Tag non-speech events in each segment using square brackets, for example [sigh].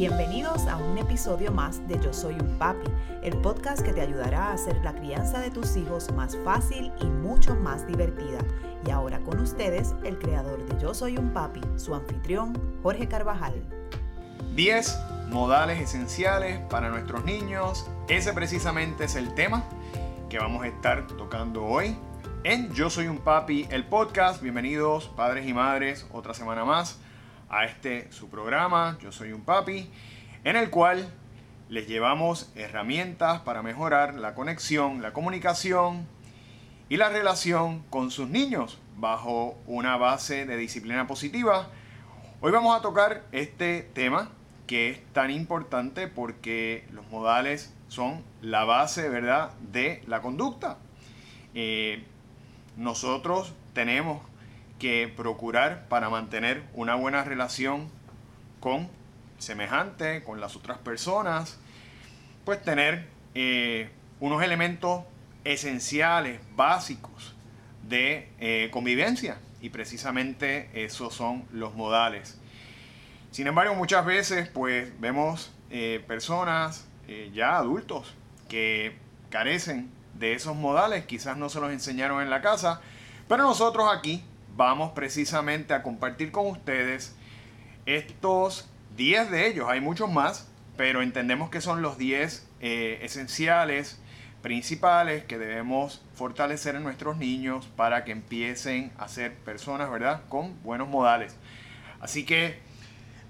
Bienvenidos a un episodio más de Yo Soy un Papi, el podcast que te ayudará a hacer la crianza de tus hijos más fácil y mucho más divertida. Y ahora con ustedes, el creador de Yo Soy un Papi, su anfitrión, Jorge Carvajal. 10 modales esenciales para nuestros niños. Ese precisamente es el tema que vamos a estar tocando hoy en Yo Soy un Papi, el podcast. Bienvenidos padres y madres, otra semana más a este su programa, Yo Soy un Papi, en el cual les llevamos herramientas para mejorar la conexión, la comunicación y la relación con sus niños bajo una base de disciplina positiva. Hoy vamos a tocar este tema que es tan importante porque los modales son la base, ¿verdad?, de la conducta. Eh, nosotros tenemos que procurar para mantener una buena relación con semejante, con las otras personas, pues tener eh, unos elementos esenciales, básicos de eh, convivencia. Y precisamente esos son los modales. Sin embargo, muchas veces pues vemos eh, personas ya adultos que carecen de esos modales, quizás no se los enseñaron en la casa, pero nosotros aquí vamos precisamente a compartir con ustedes estos 10 de ellos. Hay muchos más, pero entendemos que son los 10 eh, esenciales, principales que debemos fortalecer en nuestros niños para que empiecen a ser personas, ¿verdad? Con buenos modales. Así que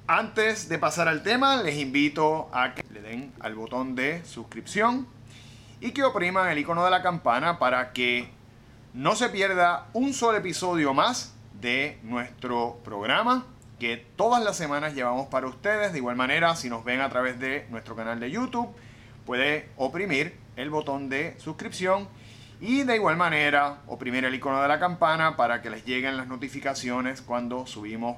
antes de pasar al tema, les invito a que le den al botón de suscripción y que opriman el icono de la campana para que no se pierda un solo episodio más de nuestro programa que todas las semanas llevamos para ustedes. De igual manera, si nos ven a través de nuestro canal de YouTube, puede oprimir el botón de suscripción y de igual manera oprimir el icono de la campana para que les lleguen las notificaciones cuando subimos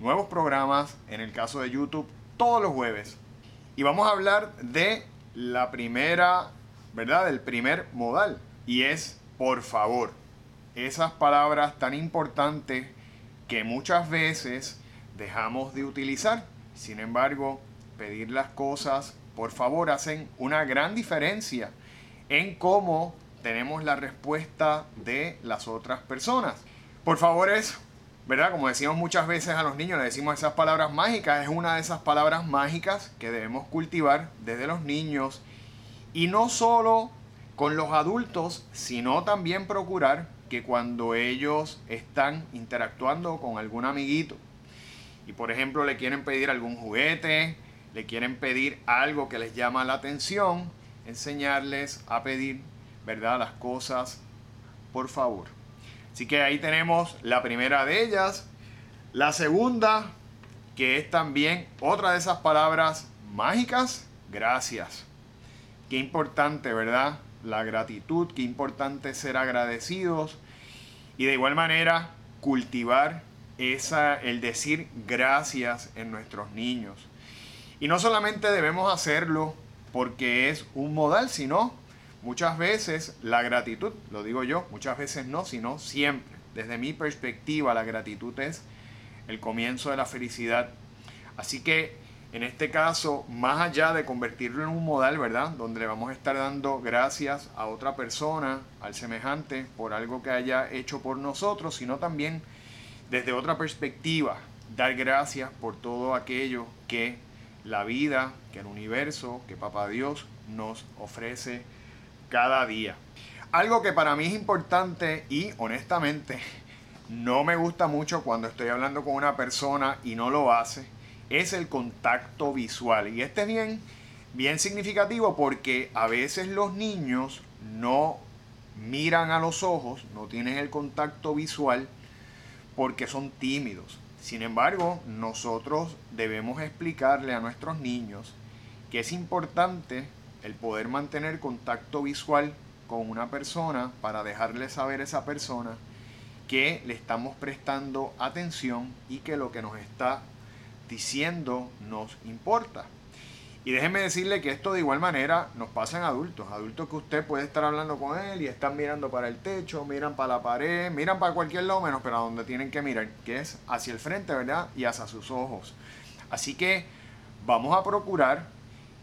nuevos programas, en el caso de YouTube, todos los jueves. Y vamos a hablar de la primera, ¿verdad? Del primer modal y es por favor, esas palabras tan importantes que muchas veces dejamos de utilizar. Sin embargo, pedir las cosas, por favor, hacen una gran diferencia en cómo tenemos la respuesta de las otras personas. Por favor es, ¿verdad? Como decimos muchas veces a los niños, le decimos esas palabras mágicas, es una de esas palabras mágicas que debemos cultivar desde los niños y no solo con los adultos, sino también procurar que cuando ellos están interactuando con algún amiguito y por ejemplo le quieren pedir algún juguete, le quieren pedir algo que les llama la atención, enseñarles a pedir, ¿verdad? Las cosas, por favor. Así que ahí tenemos la primera de ellas. La segunda, que es también otra de esas palabras mágicas, gracias. Qué importante, ¿verdad? La gratitud, qué importante ser agradecidos y de igual manera cultivar esa, el decir gracias en nuestros niños. Y no solamente debemos hacerlo porque es un modal, sino muchas veces la gratitud, lo digo yo, muchas veces no, sino siempre. Desde mi perspectiva, la gratitud es el comienzo de la felicidad. Así que en este caso, más allá de convertirlo en un modal, ¿verdad? Donde le vamos a estar dando gracias a otra persona, al semejante, por algo que haya hecho por nosotros, sino también desde otra perspectiva, dar gracias por todo aquello que la vida, que el universo, que Papá Dios nos ofrece cada día. Algo que para mí es importante y honestamente [laughs] no me gusta mucho cuando estoy hablando con una persona y no lo hace es el contacto visual. Y este es bien, bien significativo porque a veces los niños no miran a los ojos, no tienen el contacto visual porque son tímidos. Sin embargo, nosotros debemos explicarle a nuestros niños que es importante el poder mantener contacto visual con una persona para dejarle saber a esa persona que le estamos prestando atención y que lo que nos está diciendo nos importa. Y déjenme decirle que esto de igual manera nos pasa en adultos. Adultos que usted puede estar hablando con él y están mirando para el techo, miran para la pared, miran para cualquier lado menos para donde tienen que mirar, que es hacia el frente, ¿verdad? Y hacia sus ojos. Así que vamos a procurar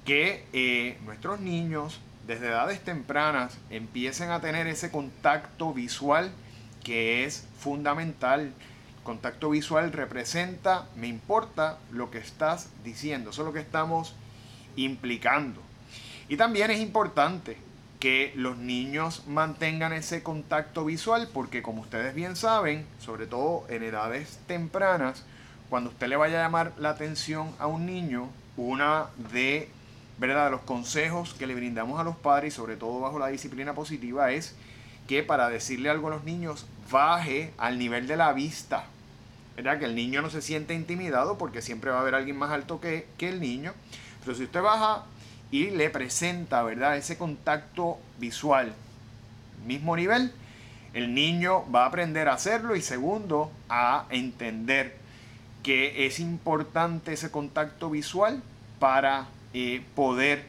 que eh, nuestros niños desde edades tempranas empiecen a tener ese contacto visual que es fundamental. Contacto visual representa, me importa lo que estás diciendo, eso es lo que estamos implicando. Y también es importante que los niños mantengan ese contacto visual porque como ustedes bien saben, sobre todo en edades tempranas, cuando usted le vaya a llamar la atención a un niño, una de, ¿verdad? los consejos que le brindamos a los padres, sobre todo bajo la disciplina positiva, es que para decirle algo a los niños, baje al nivel de la vista. ¿Verdad? Que el niño no se siente intimidado porque siempre va a haber alguien más alto que, que el niño. Pero si usted baja y le presenta, ¿verdad? Ese contacto visual, mismo nivel, el niño va a aprender a hacerlo y segundo, a entender que es importante ese contacto visual para eh, poder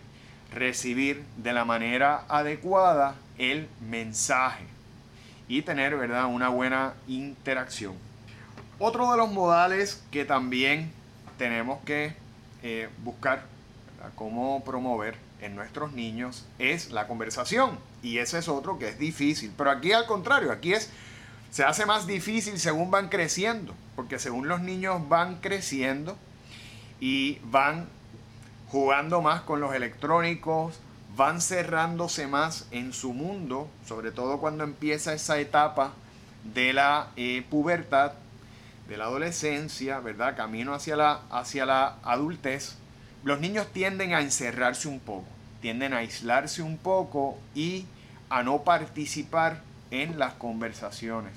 recibir de la manera adecuada el mensaje y tener ¿verdad? una buena interacción. Otro de los modales que también tenemos que eh, buscar cómo promover en nuestros niños es la conversación. Y ese es otro que es difícil. Pero aquí al contrario, aquí es, se hace más difícil según van creciendo. Porque según los niños van creciendo y van jugando más con los electrónicos, van cerrándose más en su mundo, sobre todo cuando empieza esa etapa de la eh, pubertad, de la adolescencia, ¿verdad? Camino hacia la, hacia la adultez los niños tienden a encerrarse un poco, tienden a aislarse un poco y a no participar en las conversaciones.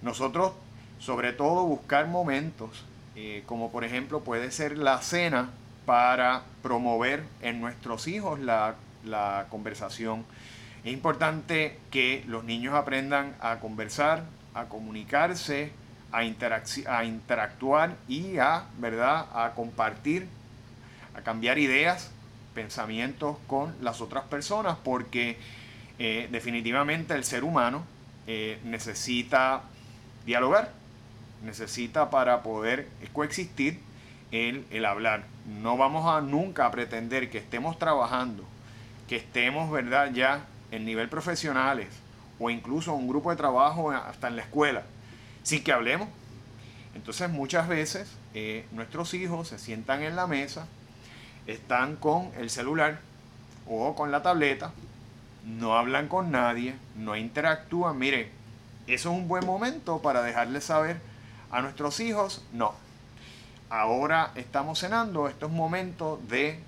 Nosotros, sobre todo, buscar momentos, eh, como por ejemplo puede ser la cena, para promover en nuestros hijos la, conversación. Es importante que los niños aprendan a conversar, a comunicarse, a, a interactuar y a, ¿verdad? a compartir a cambiar ideas, pensamientos con las otras personas, porque eh, definitivamente el ser humano eh, necesita dialogar, necesita para poder coexistir el, el hablar. No vamos a nunca pretender que estemos trabajando, que estemos, ¿verdad?, ya en nivel profesionales o incluso un grupo de trabajo hasta en la escuela, sin que hablemos. Entonces muchas veces eh, nuestros hijos se sientan en la mesa están con el celular o con la tableta, no hablan con nadie, no interactúan. Mire, eso es un buen momento para dejarles saber a nuestros hijos, no. Ahora estamos cenando, esto es momento de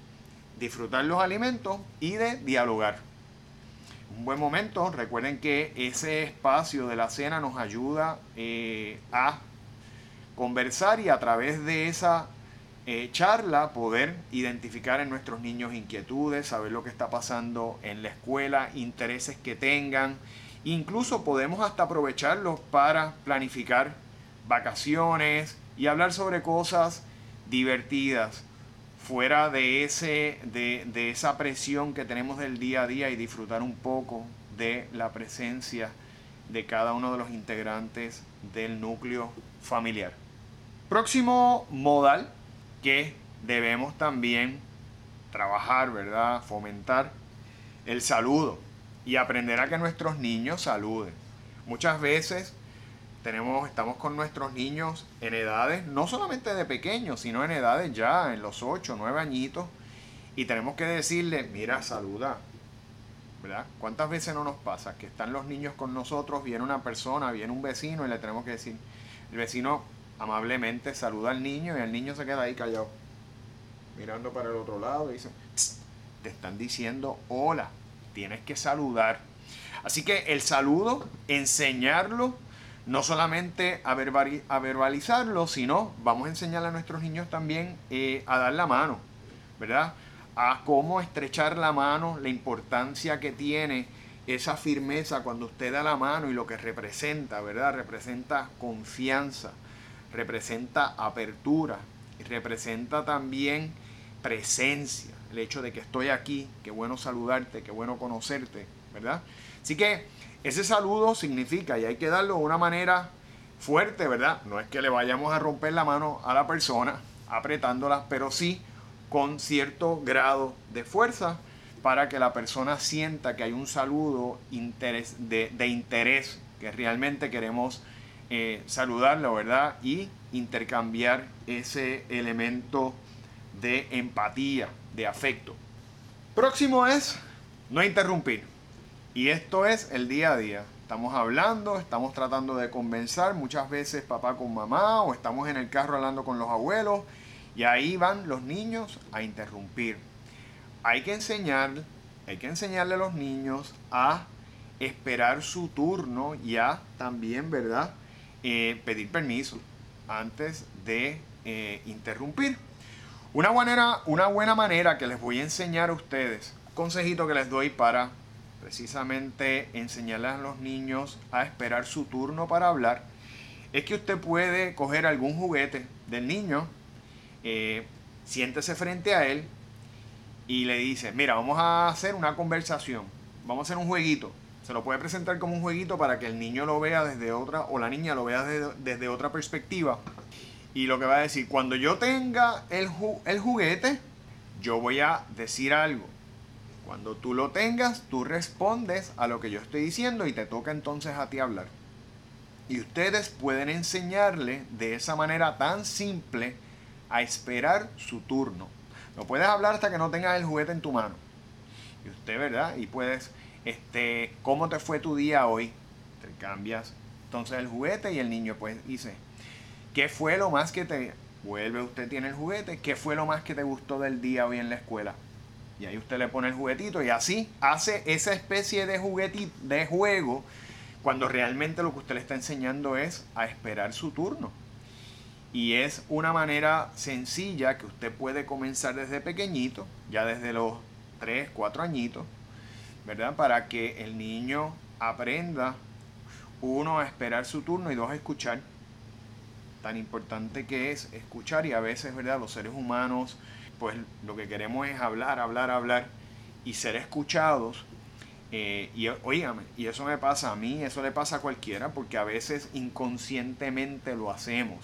disfrutar los alimentos y de dialogar. Buen momento, recuerden que ese espacio de la cena nos ayuda eh, a conversar y a través de esa eh, charla poder identificar en nuestros niños inquietudes, saber lo que está pasando en la escuela, intereses que tengan. Incluso podemos hasta aprovecharlos para planificar vacaciones y hablar sobre cosas divertidas fuera de, ese, de, de esa presión que tenemos del día a día y disfrutar un poco de la presencia de cada uno de los integrantes del núcleo familiar. Próximo modal que debemos también trabajar, ¿verdad? Fomentar el saludo y aprender a que nuestros niños saluden. Muchas veces tenemos, estamos con nuestros niños en edades, no solamente de pequeños, sino en edades ya, en los 8, 9 añitos, y tenemos que decirle, mira, saluda. ¿Verdad? ¿Cuántas veces no nos pasa que están los niños con nosotros, viene una persona, viene un vecino y le tenemos que decir, el vecino amablemente saluda al niño y el niño se queda ahí callado, mirando para el otro lado y dice, te están diciendo hola, tienes que saludar. Así que el saludo, enseñarlo, no solamente a, verbalizarlo, sino vamos a enseñar a nuestros niños también eh, a dar la mano, ¿verdad? A cómo estrechar la mano, la importancia que tiene esa firmeza cuando usted da la mano y lo que representa, ¿verdad? Representa confianza representa apertura representa también presencia. El hecho de que estoy aquí, qué bueno saludarte, qué bueno conocerte, ¿verdad? Así que ese saludo significa, y hay que darlo de una manera fuerte, ¿verdad? No es que le vayamos a romper la mano a la persona apretándola, pero sí con cierto grado de fuerza para que la persona sienta que hay un saludo de, interés, que realmente queremos eh, saludarlo, ¿verdad? Y intercambiar ese elemento de empatía, de afecto. Próximo es no interrumpir. Y esto es el día a día. Estamos hablando, estamos tratando de convencer, muchas veces papá con mamá o estamos en el carro hablando con los abuelos y ahí van los niños a interrumpir. Hay que enseñar, hay que enseñarle a los niños a esperar su turno y a también, ¿verdad? Eh, pedir permiso antes de eh, interrumpir. Una, una buena manera que les voy a enseñar a ustedes, consejito que les doy para precisamente enseñarles a los niños a esperar su turno para hablar, es que usted puede coger algún juguete del niño, eh, siéntese frente a él y le dice, mira, vamos a hacer una conversación, vamos a hacer un jueguito. Se lo puede presentar como un jueguito para que el niño lo vea desde otra, o la niña lo vea desde, otra perspectiva. Y lo que va a decir, cuando yo tenga el juguete, yo voy a decir algo cuando tú lo tengas, tú respondes a lo que yo estoy diciendo y te toca entonces a ti hablar. Y ustedes pueden enseñarle de esa manera tan simple a esperar su turno. No puedes hablar hasta que no tengas el juguete en tu mano. Y usted, ¿verdad? Y puedes, este, ¿cómo te fue tu día hoy? Te cambias entonces el juguete y el niño pues dice, ¿qué fue lo más que te... Vuelve, usted tiene el juguete, ¿qué fue lo más que te gustó del día hoy en la escuela? Y ahí usted le pone el juguetito y así hace esa especie de juguetito, de juego, cuando realmente lo que usted le está enseñando es a esperar su turno. Y es una manera sencilla que usted puede comenzar desde pequeñito, ya desde los 3, 4 añitos, ¿verdad? Para que el niño aprenda, uno, a esperar su turno y dos, a escuchar. Tan importante que es escuchar y a veces, ¿verdad? Los seres humanos pues lo que queremos es hablar, hablar, hablar y ser escuchados. Eh, y oígame, y eso me pasa a mí, eso le pasa a cualquiera, porque a veces inconscientemente lo hacemos.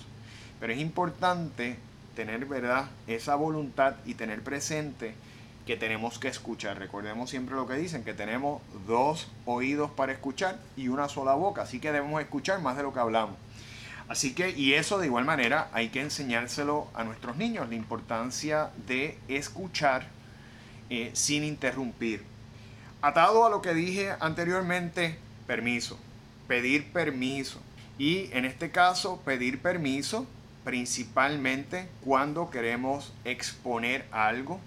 Pero es importante tener, ¿verdad?, esa voluntad y tener presente que tenemos que escuchar. Recordemos siempre lo que dicen, que tenemos dos oídos para escuchar y una sola boca, así que debemos escuchar más de lo que hablamos. Así que, y eso de igual manera hay que enseñárselo a nuestros niños, la importancia de escuchar eh, sin interrumpir. Atado a lo que dije anteriormente, permiso, pedir permiso. Y en este caso, pedir permiso principalmente cuando queremos exponer algo,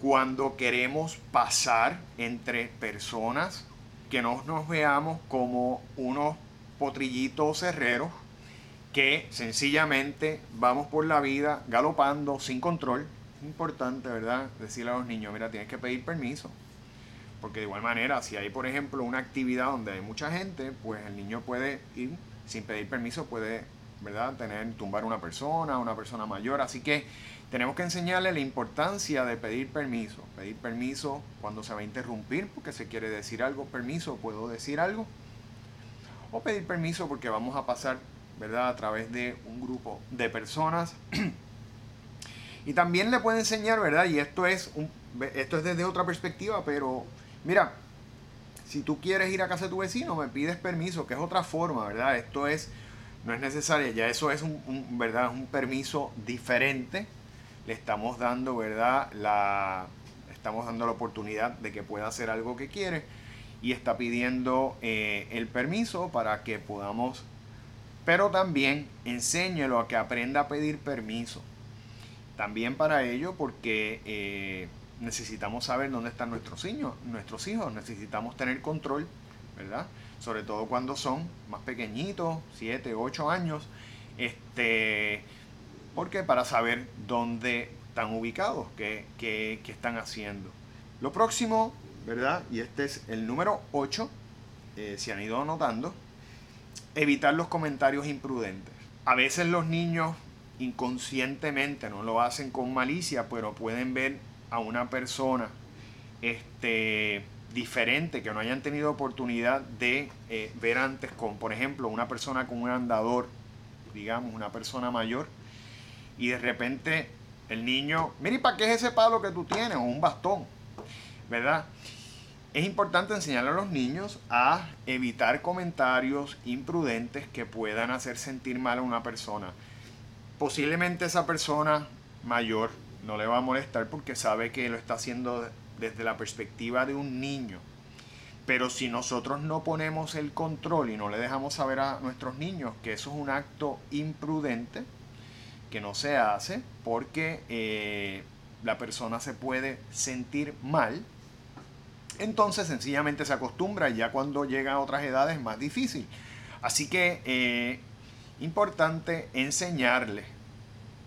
cuando queremos pasar entre personas, que no nos veamos como unos potrillitos herreros que sencillamente vamos por la vida galopando sin control. Es importante, ¿verdad? Decirle a los niños, mira, tienes que pedir permiso. Porque de igual manera, si hay, por ejemplo, una actividad donde hay mucha gente, pues el niño puede ir sin pedir permiso, puede, ¿verdad? Tener, tumbar una persona, una persona mayor. Así que tenemos que enseñarle la importancia de pedir permiso. Pedir permiso cuando se va a interrumpir porque se quiere decir algo. Permiso, ¿puedo decir algo? O pedir permiso porque vamos a pasar ¿verdad? A través de un grupo de personas. [clears throat] y también le puede enseñar, ¿verdad? Y esto es, un, esto es desde otra perspectiva, pero mira, si tú quieres ir a casa de tu vecino, me pides permiso, que es otra forma, ¿verdad? Esto es, no es necesario, ya eso es un, ¿verdad? un permiso diferente. Le estamos dando, ¿verdad? La, estamos dando la oportunidad de que pueda hacer algo que quiere y está pidiendo eh, el permiso para que podamos pero también enséñelo a que aprenda a pedir permiso. También para ello, porque eh, necesitamos saber dónde están nuestros hijos, nuestros hijos, necesitamos tener control, ¿verdad? Sobre todo cuando son más pequeñitos, 7, 8 años, este, porque para saber dónde están ubicados, qué, qué, qué están haciendo. Lo próximo, ¿verdad? Y este es el número 8, eh, se han ido anotando, evitar los comentarios imprudentes. A veces los niños inconscientemente no lo hacen con malicia, pero pueden ver a una persona este, diferente que no hayan tenido oportunidad de eh, ver antes con, por ejemplo, una persona con un andador, digamos, una persona mayor, y de repente El niño, mire, ¿para qué es ese palo que tú tienes? O un bastón, ¿verdad? Es importante enseñarle a los niños a evitar comentarios imprudentes que puedan hacer sentir mal a una persona. Posiblemente esa persona mayor no le va a molestar porque sabe que lo está haciendo desde la perspectiva de un niño. Pero si nosotros no ponemos el control y no le dejamos saber a nuestros niños que eso es un acto imprudente, que no se hace porque eh, la persona se puede sentir mal, entonces sencillamente se acostumbra y ya cuando llega a otras edades es más difícil. Así que eh, importante enseñarle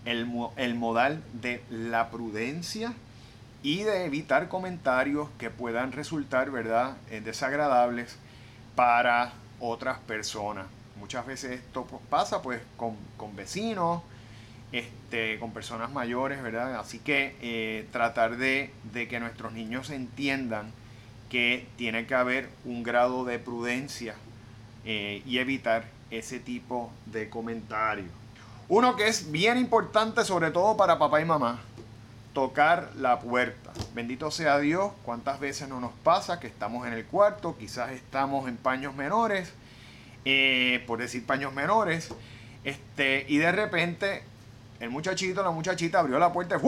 el, el modal de la prudencia y de evitar comentarios que puedan resultar, ¿verdad?, eh, desagradables para otras personas. Muchas veces esto pasa pues con, con vecinos, este, con personas mayores, ¿verdad? Así que eh, tratar de, de, que nuestros niños entiendan que tiene que haber un grado de prudencia eh, y evitar ese tipo de comentarios. Uno que es bien importante, sobre todo para papá y mamá, tocar la puerta. Bendito sea Dios, cuántas veces no nos pasa que estamos en el cuarto, quizás estamos en paños menores, eh, por decir paños menores, este, y de repente el muchachito, la muchachita abrió la puerta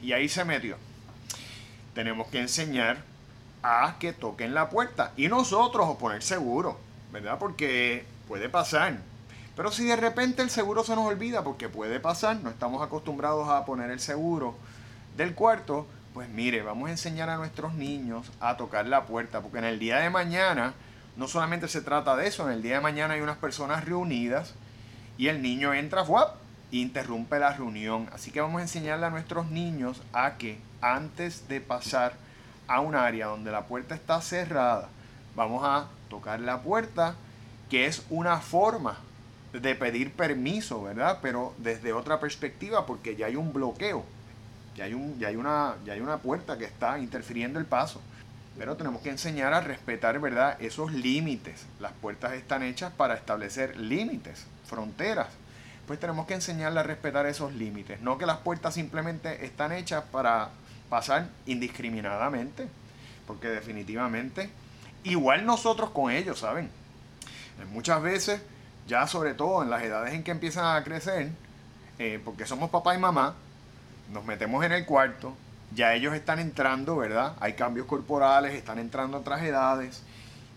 y ahí se metió. Tenemos que enseñar a que toquen la puerta y nosotros o poner seguro, ¿verdad? Porque puede pasar. Pero si de repente el seguro se nos olvida, porque puede pasar, no estamos acostumbrados a poner el seguro del cuarto, pues mire, vamos a enseñar a nuestros niños a tocar la puerta, porque en el día de mañana no solamente se trata de eso, en el día de mañana hay unas personas reunidas y el niño entra, ¡fuap! interrumpe la reunión. Así que vamos a enseñarle a nuestros niños a que antes de pasar a un área donde la puerta está cerrada, vamos a tocar la puerta, que es una forma de pedir permiso, ¿verdad? Pero desde otra perspectiva, porque ya hay un bloqueo, ya hay, un, ya hay, una, ya hay una puerta que está interfiriendo el paso. Pero tenemos que enseñar a respetar, ¿verdad? Esos límites. Las puertas están hechas para establecer límites, fronteras pues tenemos que enseñarle a respetar esos límites. No que las puertas simplemente están hechas para pasar indiscriminadamente, porque definitivamente, igual nosotros con ellos, ¿saben? Muchas veces, ya sobre todo en las edades en que empiezan a crecer, eh, porque somos papá y mamá, nos metemos en el cuarto, ya ellos están entrando, ¿verdad? Hay cambios corporales, están entrando otras edades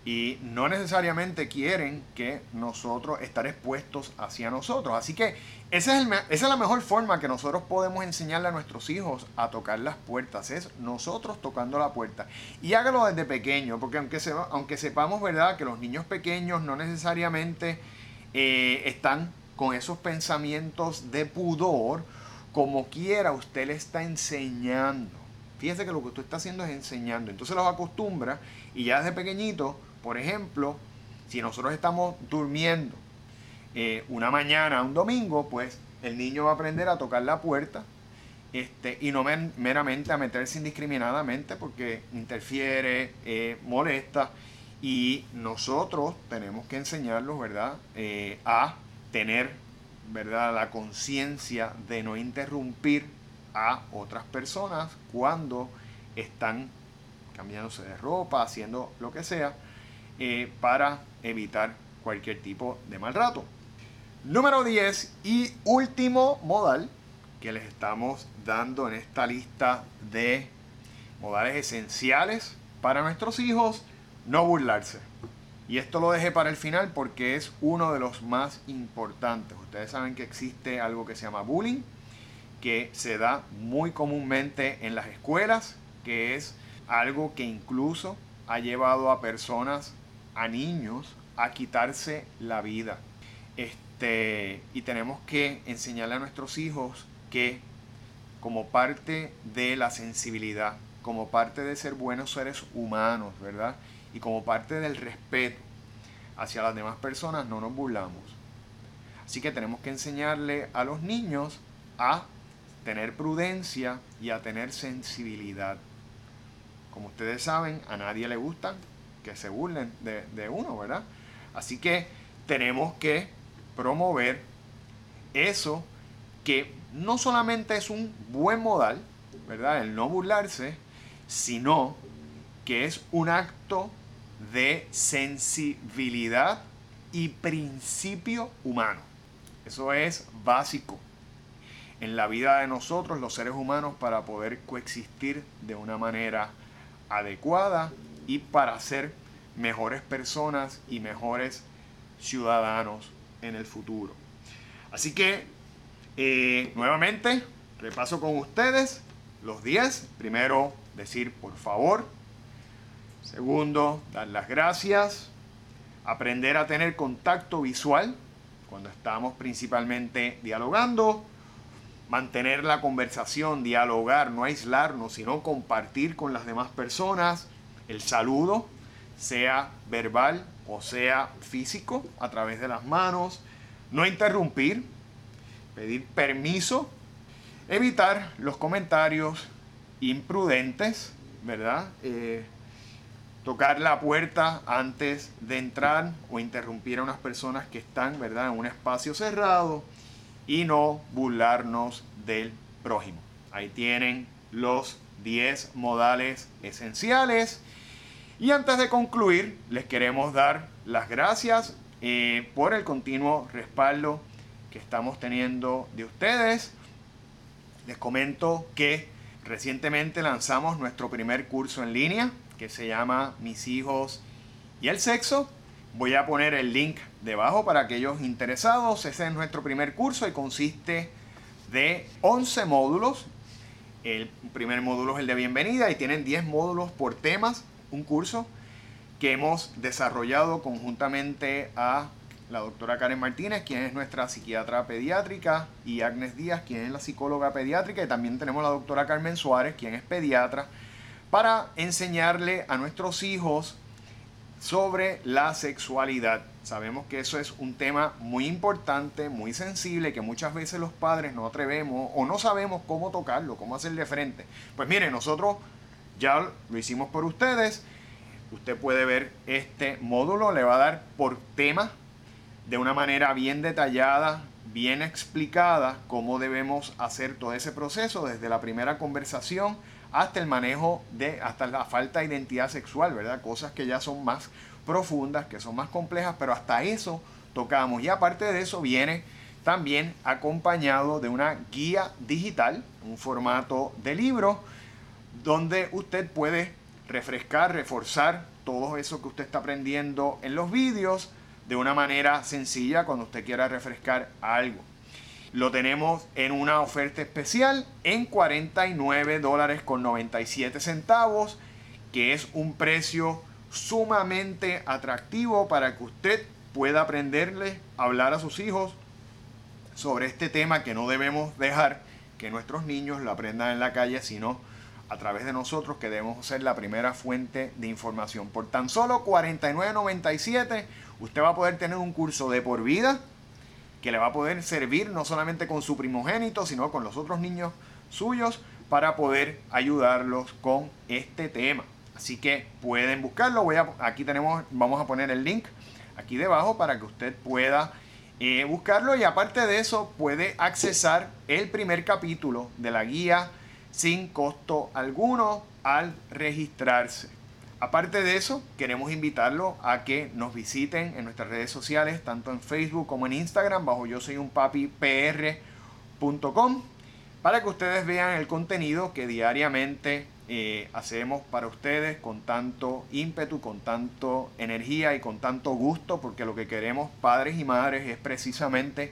y no necesariamente quieren que nosotros estar expuestos hacia nosotros. Así que esa es, la mejor forma que nosotros podemos enseñarle a nuestros hijos a tocar las puertas, es nosotros tocando la puerta. Y hágalo desde pequeño, porque aunque, aunque sepamos, ¿verdad?, que los niños pequeños no necesariamente eh, están con esos pensamientos de pudor, como quiera usted le está enseñando. Fíjese que lo que usted está haciendo es enseñando. Entonces los acostumbra y ya desde pequeñito por ejemplo, si nosotros estamos durmiendo eh, una mañana, un domingo, pues el niño va a aprender a tocar la puerta este, y no meramente a meterse indiscriminadamente porque interfiere, eh, molesta y nosotros tenemos que enseñarlos, ¿verdad?, eh, a tener, ¿verdad?, la conciencia de no interrumpir a otras personas cuando están cambiándose de ropa, haciendo lo que sea, eh, para evitar cualquier tipo de mal rato. Número 10 y último modal que les estamos dando en esta lista de modales esenciales para nuestros hijos, no burlarse. Y esto lo dejé para el final porque es uno de los más importantes. Ustedes saben que existe algo que se llama bullying, que se da muy comúnmente en las escuelas, que es algo que incluso ha llevado a personas a niños a quitarse la vida. Este, y tenemos que enseñarle a nuestros hijos que como parte de la sensibilidad, como parte de ser buenos seres humanos, ¿verdad? Y como parte del respeto hacia las demás personas, no nos burlamos. Así que tenemos que enseñarle a los niños a tener prudencia y a tener sensibilidad. Como ustedes saben, a nadie le gustan que se burlen de, uno, ¿verdad? Así que tenemos que promover eso que no solamente es un buen modal, ¿verdad? El no burlarse, sino que es un acto de sensibilidad y principio humano. Eso es básico en la vida de nosotros, los seres humanos, para poder coexistir de una manera adecuada y para ser mejores personas y mejores ciudadanos en el futuro. Así que, eh, nuevamente, repaso con ustedes los 10. Primero, decir por favor. Segundo, dar las gracias. Aprender a tener contacto visual cuando estamos principalmente dialogando. Mantener la conversación, dialogar, no aislarnos, sino compartir con las demás personas. El saludo, sea verbal o sea físico, a través de las manos. No interrumpir, pedir permiso, evitar los comentarios imprudentes, ¿verdad? Eh, tocar la puerta antes de entrar o interrumpir a unas personas que están, ¿verdad?, en un espacio cerrado y no burlarnos del prójimo. Ahí tienen los 10 modales esenciales. Y antes de concluir, les queremos dar las gracias eh, por el continuo respaldo que estamos teniendo de ustedes. Les comento que recientemente lanzamos nuestro primer curso en línea que se llama Mis hijos y el sexo. Voy a poner el link debajo para aquellos interesados. Ese es nuestro primer curso y consiste de 11 módulos. El primer módulo es el de bienvenida y tienen 10 módulos por temas. Un curso que hemos desarrollado conjuntamente a la doctora Karen Martínez, quien es nuestra psiquiatra pediátrica, y Agnes Díaz, quien es la psicóloga pediátrica, y también tenemos la doctora Carmen Suárez, quien es pediatra, para enseñarle a nuestros hijos sobre la sexualidad. Sabemos que eso es un tema muy importante, muy sensible, que muchas veces los padres no atrevemos o no sabemos cómo tocarlo, cómo hacerle frente. Pues mire, nosotros ya lo hicimos por ustedes. Usted puede ver este módulo, le va a dar por tema de una manera bien detallada, bien explicada, cómo debemos hacer todo ese proceso desde la primera conversación hasta el manejo de, hasta la falta de identidad sexual, ¿verdad? Cosas que ya son más profundas, que son más complejas, pero hasta eso tocamos. Y aparte de eso viene también acompañado de una guía digital, un formato de libro, donde usted puede refrescar, reforzar todo eso que usted está aprendiendo en los vídeos de una manera sencilla cuando usted quiera refrescar algo. Lo tenemos en una oferta especial en 49 dólares con 97 centavos, que es un precio sumamente atractivo para que usted pueda aprenderle a hablar a sus hijos sobre este tema que no debemos dejar que nuestros niños lo aprendan en la calle, sino a través de nosotros que debemos ser la primera fuente de información. Por tan solo 49.97 usted va a poder tener un curso de por vida que le va a poder servir no solamente con su primogénito, sino con los otros niños suyos para poder ayudarlos con este tema. Así que pueden buscarlo. Voy a, aquí tenemos, vamos a poner el link aquí debajo para que usted pueda eh, buscarlo y aparte de eso puede accesar el primer capítulo de la guía sin costo alguno al registrarse. Aparte de eso, queremos invitarlo a que nos visiten en nuestras redes sociales, tanto en Facebook como en Instagram, bajo yo soy un papi pr.com, para que ustedes vean el contenido que diariamente eh, hacemos para ustedes con tanto ímpetu, con tanto energía y con tanto gusto, porque lo que queremos padres y madres es precisamente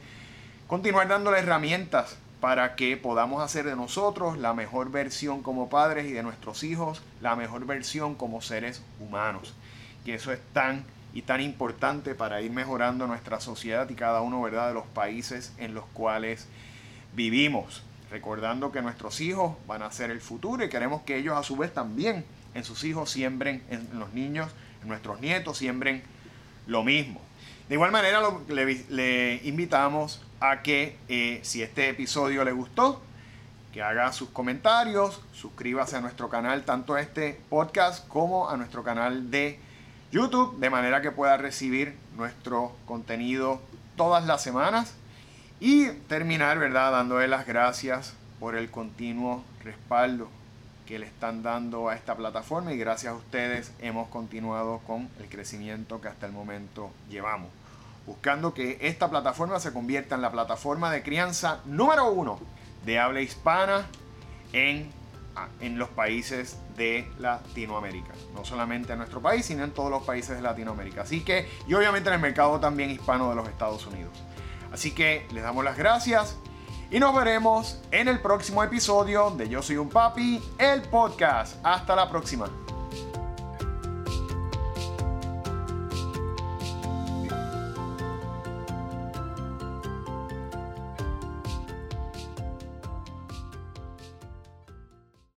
continuar dándole herramientas para que podamos hacer de nosotros la mejor versión como padres y de nuestros hijos la mejor versión como seres humanos. Que eso es tan y tan importante para ir mejorando nuestra sociedad y cada uno ¿verdad? de los países en los cuales vivimos. Recordando que nuestros hijos van a ser el futuro y queremos que ellos a su vez también en sus hijos siembren, en los niños, en nuestros nietos siembren lo mismo. De igual manera le, invitamos que eh, si este episodio le gustó, que haga sus comentarios, suscríbase a nuestro canal, tanto a este podcast como a nuestro canal de YouTube, de manera que pueda recibir nuestro contenido todas las semanas. Y terminar, ¿verdad? Dándole las gracias por el continuo respaldo que le están dando a esta plataforma y gracias a ustedes hemos continuado con el crecimiento que hasta el momento llevamos. Buscando que esta plataforma se convierta en la plataforma de crianza número uno de habla hispana en, en los países de Latinoamérica. No solamente en nuestro país, sino en todos los países de Latinoamérica. Así que, y obviamente en el mercado también hispano de los Estados Unidos. Así que les damos las gracias y nos veremos en el próximo episodio de Yo Soy un Papi, el podcast. Hasta la próxima.